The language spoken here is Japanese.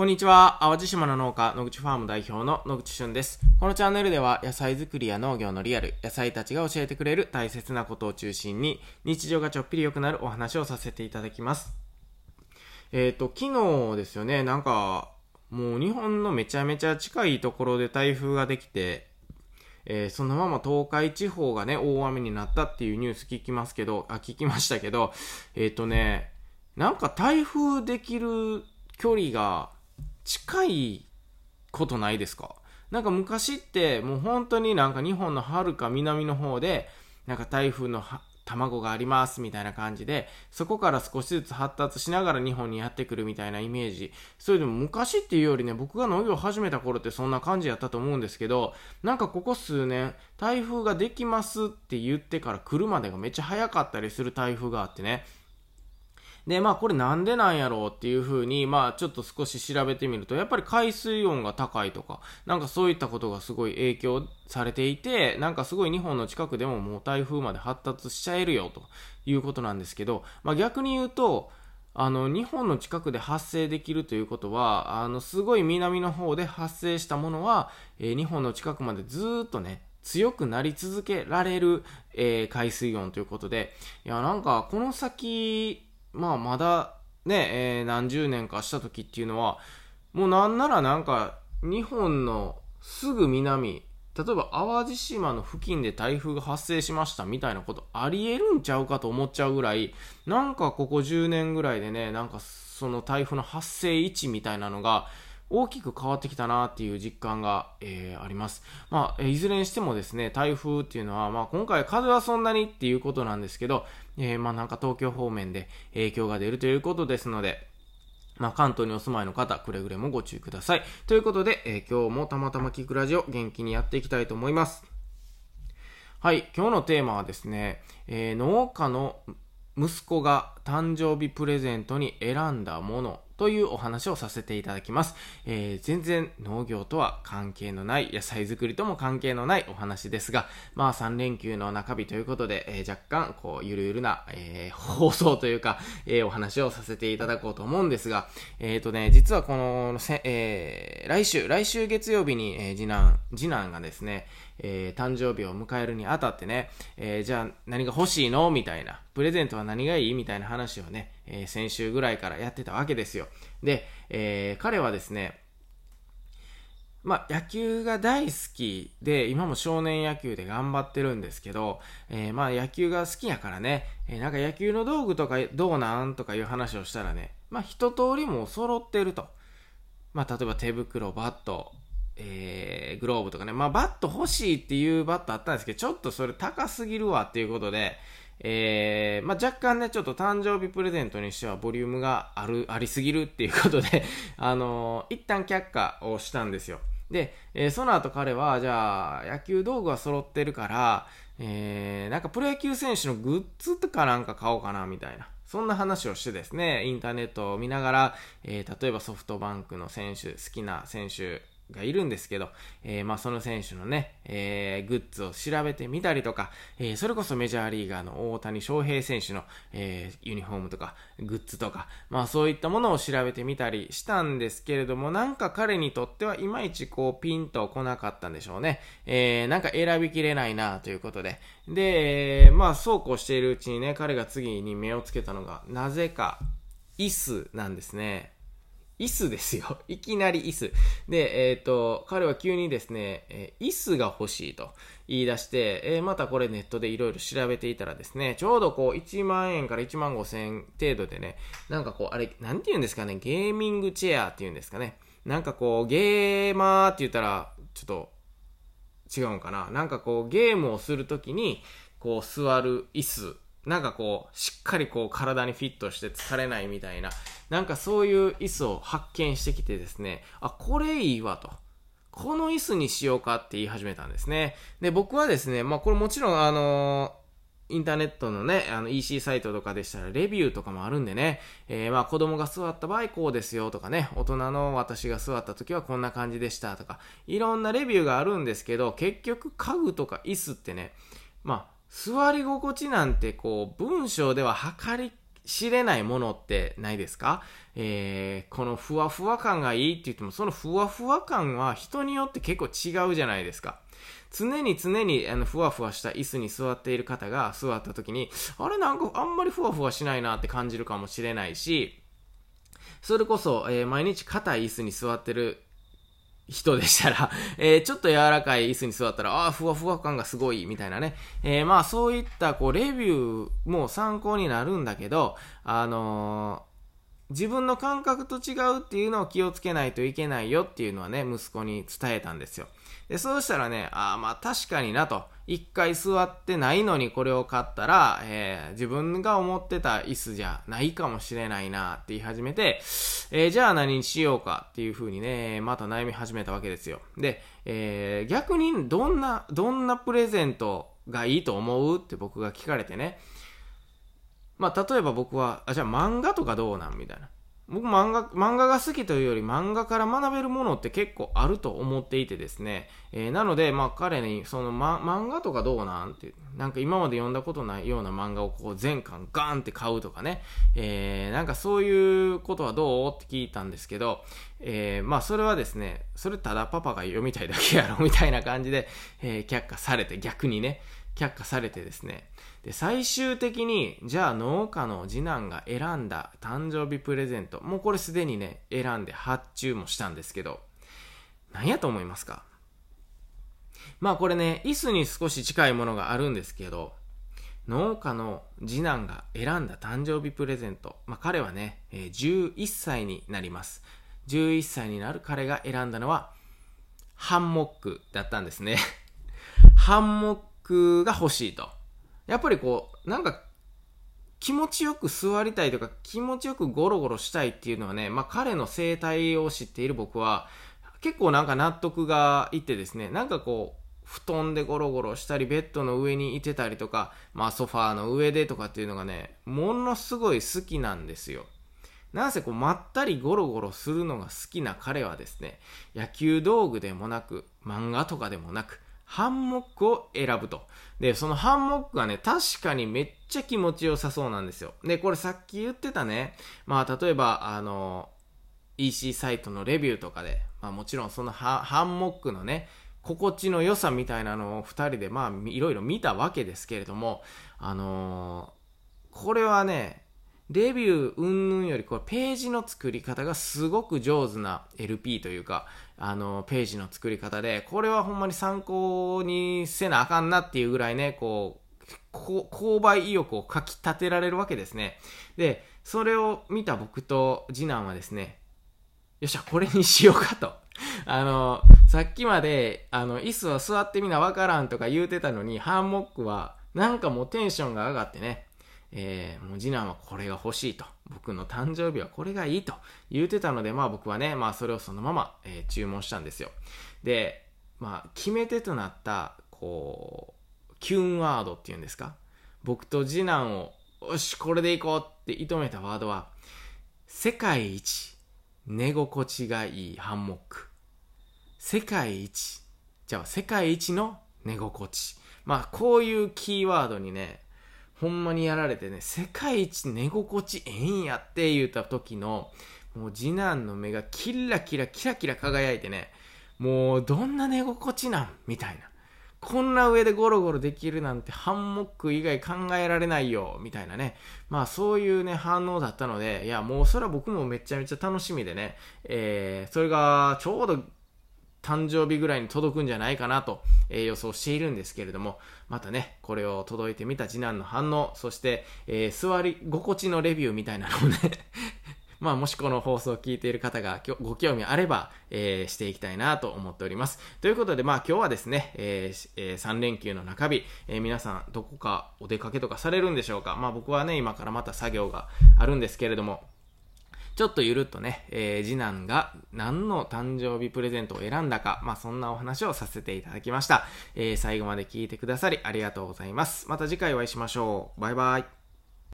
こんにちは。淡路島の農家、野口ファーム代表の野口俊です。このチャンネルでは野菜作りや農業のリアル、野菜たちが教えてくれる大切なことを中心に日常がちょっぴり良くなるお話をさせていただきます。えっ、ー、と、昨日ですよね、なんか、もう日本のめちゃめちゃ近いところで台風ができて、えー、そのまま東海地方がね、大雨になったっていうニュース聞きますけど、あ、聞きましたけど、えっ、ー、とね、なんか台風できる距離が近いことないですか？なんか昔ってもう本当になんか日本の遥か南の方でなんか台風の卵がありますみたいな感じでそこから少しずつ発達しながら日本にやってくるみたいなイメージ。それでも昔っていうよりね僕が農業始めた頃ってそんな感じやったと思うんですけどなんかここ数年台風ができますって言ってから来るまでがめっちゃ早かったりする台風があってね。で、まあこれなんでなんやろうっていうふうに、まあちょっと少し調べてみると、やっぱり海水温が高いとか、なんかそういったことがすごい影響されていて、なんかすごい日本の近くでももう台風まで発達しちゃえるよということなんですけど、まあ逆に言うと、あの、日本の近くで発生できるということは、あの、すごい南の方で発生したものは、えー、日本の近くまでずっとね、強くなり続けられる、えー、海水温ということで、いや、なんか、この先、まあまだね、えー、何十年かした時っていうのは、もうなんならなんか日本のすぐ南、例えば淡路島の付近で台風が発生しましたみたいなことありえるんちゃうかと思っちゃうぐらい、なんかここ10年ぐらいでね、なんかその台風の発生位置みたいなのが、大きく変わってきたなっていう実感が、えー、あります。まあ、いずれにしてもですね、台風っていうのは、まあ今回風はそんなにっていうことなんですけど、えー、まあなんか東京方面で影響が出るということですので、まあ、関東にお住まいの方、くれぐれもご注意ください。ということで、えー、今日もたまたま聞くラジオ、元気にやっていきたいと思います。はい、今日のテーマはですね、えー、農家の息子が誕生日プレゼントに選んだものというお話をさせていただきます。えー、全然農業とは関係のない、野菜作りとも関係のないお話ですが、まあ3連休の中日ということで、えー、若干、こう、ゆるゆるな、えー、放送というか、えお話をさせていただこうと思うんですが、えっ、とね、実はこの、え来週、来週月曜日に、え次男、次男がですね、え誕生日を迎えるにあたってね、えじゃあ何が欲しいの？みたいな、プレゼントは何がいい？みたいな話をね、えー、先週ぐらいからやってたわけですよ。で、え、彼はですね、まあ、野球が大好きで、今も少年野球で頑張ってるんですけど、えー、まあ野球が好きやからね、えー、なんか野球の道具とかどうなんとかいう話をしたらね、まあ一通りも揃ってると。まあ例えば手袋、バット、えー、グローブとかね、まあバット欲しいっていうバットあったんですけど、ちょっとそれ高すぎるわっていうことで、えー、まあ、若干ね、ちょっと誕生日プレゼントにしてはボリュームがある、ありすぎるっていうことで あのー、一旦却下をしたんですよ。で、えー、その後彼は、じゃあ、野球道具は揃ってるから、えー、なんかプロ野球選手のグッズとかなんか買おうかな、みたいな。そんな話をしてですね、インターネットを見ながら、えー、例えばソフトバンクの選手、好きな選手、がいるんですけど、えー、まあその選手のね、えー、グッズを調べてみたりとか、えー、それこそメジャーリーガーの大谷翔平選手の、えユニフォームとか、グッズとか、まあそういったものを調べてみたりしたんですけれども、なんか彼にとってはいまいちこうピンと来なかったんでしょうね。えなんか選びきれないなということで。で、まあそうこうしているうちにね、彼が次に目をつけたのが、なぜか、椅子なんですね。椅子ですよ。いきなり椅子。で、えっ、ー、と、彼は急にですね、えー、椅子が欲しいと言い出して、えー、またこれネットでいろいろ調べていたらですね、ちょうどこう1万円から1万5千円程度でね、なんかこう、あれ、なんて言うんですかね、ゲーミングチェアって言うんですかね。なんかこう、ゲーマーって言ったら、ちょっと違うんかな。なんかこう、ゲームをするときに、こう、座る椅子なんかこう、しっかりこう体にフィットして疲れないみたいな、なんかそういう椅子を発見してきてですね、あ、これいいわと。この椅子にしようかって言い始めたんですね。で、僕はですね、まあこれもちろんあのインターネットのね、あの EC サイトとかでしたらレビューとかもあるんでね、えー、まあ子供が座った場合こうですよとかね、大人の私が座った時はこんな感じでしたとか、いろんなレビューがあるんですけど、結局家具とか椅子ってね、まあ座り心地なんてこう文章では測りしれないものってないですか？えー、このふわふわ感がいいって言っても、そのふわふわ感は人によって結構違うじゃないですか。常に常にあのふわふわした椅子に座っている方が座った時に、あれなんかあんまりふわふわしないなって感じるかもしれないし、それこそ、えー、毎日硬い椅子に座ってる人でしたら、えー、ちょっと柔らかい椅子に座ったら、ああ、ふわふわ感がすごい、みたいなね。えー、まあ、そういった、こう、レビューも参考になるんだけど、あの、自分の感覚と違うっていうのを気をつけないといけないよっていうのはね、息子に伝えたんですよ。で、そうしたらね、ああ、まあ確かになと。一回座ってないのにこれを買ったら、えー、自分が思ってた椅子じゃないかもしれないなって言い始めて、えー、じゃあ何にしようかっていう風にね、また悩み始めたわけですよ。で、えー、逆にどんな、どんなプレゼントがいいと思うって僕が聞かれてね。まあ、例えば僕は、あ、じゃあ漫画とかどうなんみたいな。僕漫画、漫画が好きというより漫画から学べるものって結構あると思っていてですね。えー、なので、まあ彼に、その、ま、漫画とかどうなんって、なんか今まで読んだことないような漫画をこう全巻ガーンって買うとかね。えー、なんかそういうことはどうって聞いたんですけど、えー、まあそれはですね、それただパパが読みたいだけやろみたいな感じで、えー、却下されて逆にね、却下されてですね。で、最終的に、じゃあ農家の次男が選んだ誕生日プレゼント、もうこれすでにね、選んで発注もしたんですけど、何やと思いますか？まあこれね、椅子に少し近いものがあるんですけど、農家の次男が選んだ誕生日プレゼント。まあ彼はね、11歳になります。11歳になる彼が選んだのは、ハンモックだったんですね。ハンモックが欲しいと。やっぱりこう、なんか、気持ちよく座りたいとか、気持ちよくゴロゴロしたいっていうのはね、まあ彼の生態を知っている僕は、結構なんか納得がいってですね、なんかこう、布団でゴロゴロしたり、ベッドの上にいてたりとか、まあソファーの上でとかっていうのがね、ものすごい好きなんですよ。なんせこう、まったりゴロゴロするのが好きな彼はですね、野球道具でもなく、漫画とかでもなく、ハンモックを選ぶと。で、そのハンモックがね、確かにめっちゃ気持ちよさそうなんですよ。で、これさっき言ってたね、まあ例えば、あの、EC サイトのレビューとかで、まあもちろんそのハンモックのね、心地の良さみたいなのを二人でまあいろいろ見たわけですけれども、あのー、これはね、レビュー云々よりこれページの作り方がすごく上手な LP というか、あの、ページの作り方で、これはほんまに参考にせなあかんなっていうぐらいね、こう、購買意欲をかき立てられるわけですね。で、それを見た僕と次男はですね、よっしゃ、これにしようかと。あの、さっきまで、あの、椅子は座ってみなわからんとか言うてたのに、ハンモックは、なんかもうテンションが上がってね、えー、もう次男はこれが欲しいと。僕の誕生日はこれがいいと言うてたので、まあ僕はね、まあそれをそのまま、えー、注文したんですよ。で、まあ決め手となった、こう、キュンワードっていうんですか？僕と次男を、よし、これでいこうって射止めたワードは、世界一寝心地がいいハンモック。世界一。じゃあ、世界一の寝心地。まあ、こういうキーワードにね、ほんまにやられてね、世界一寝心地ええんやって言った時の、もう次男の目がキラキラキラキラ輝いてね、もうどんな寝心地なん？みたいな。こんな上でゴロゴロできるなんてハンモック以外考えられないよ、みたいなね。まあそういうね、反応だったので、いやもうそれは僕もめちゃめちゃ楽しみでね、えー、それがちょうど誕生日ぐらいに届くんじゃないかなと、えー、予想しているんですけれども、またね、これを届いてみた次男の反応、そして、えー、座り心地のレビューみたいなのをね まあ、もしこの放送を聞いている方がご興味あれば、えー、していきたいなと思っております。ということで、まあ、今日はですね、えーえー、3連休の中日、えー、皆さんどこかお出かけとかされるんでしょうかまあ、僕はね、今からまた作業があるんですけれども、ちょっとゆるっとね、えー、次男が何の誕生日プレゼントを選んだか、まあそんなお話をさせていただきました。えー、最後まで聞いてくださりありがとうございます。また次回お会いしましょう。バイバイ。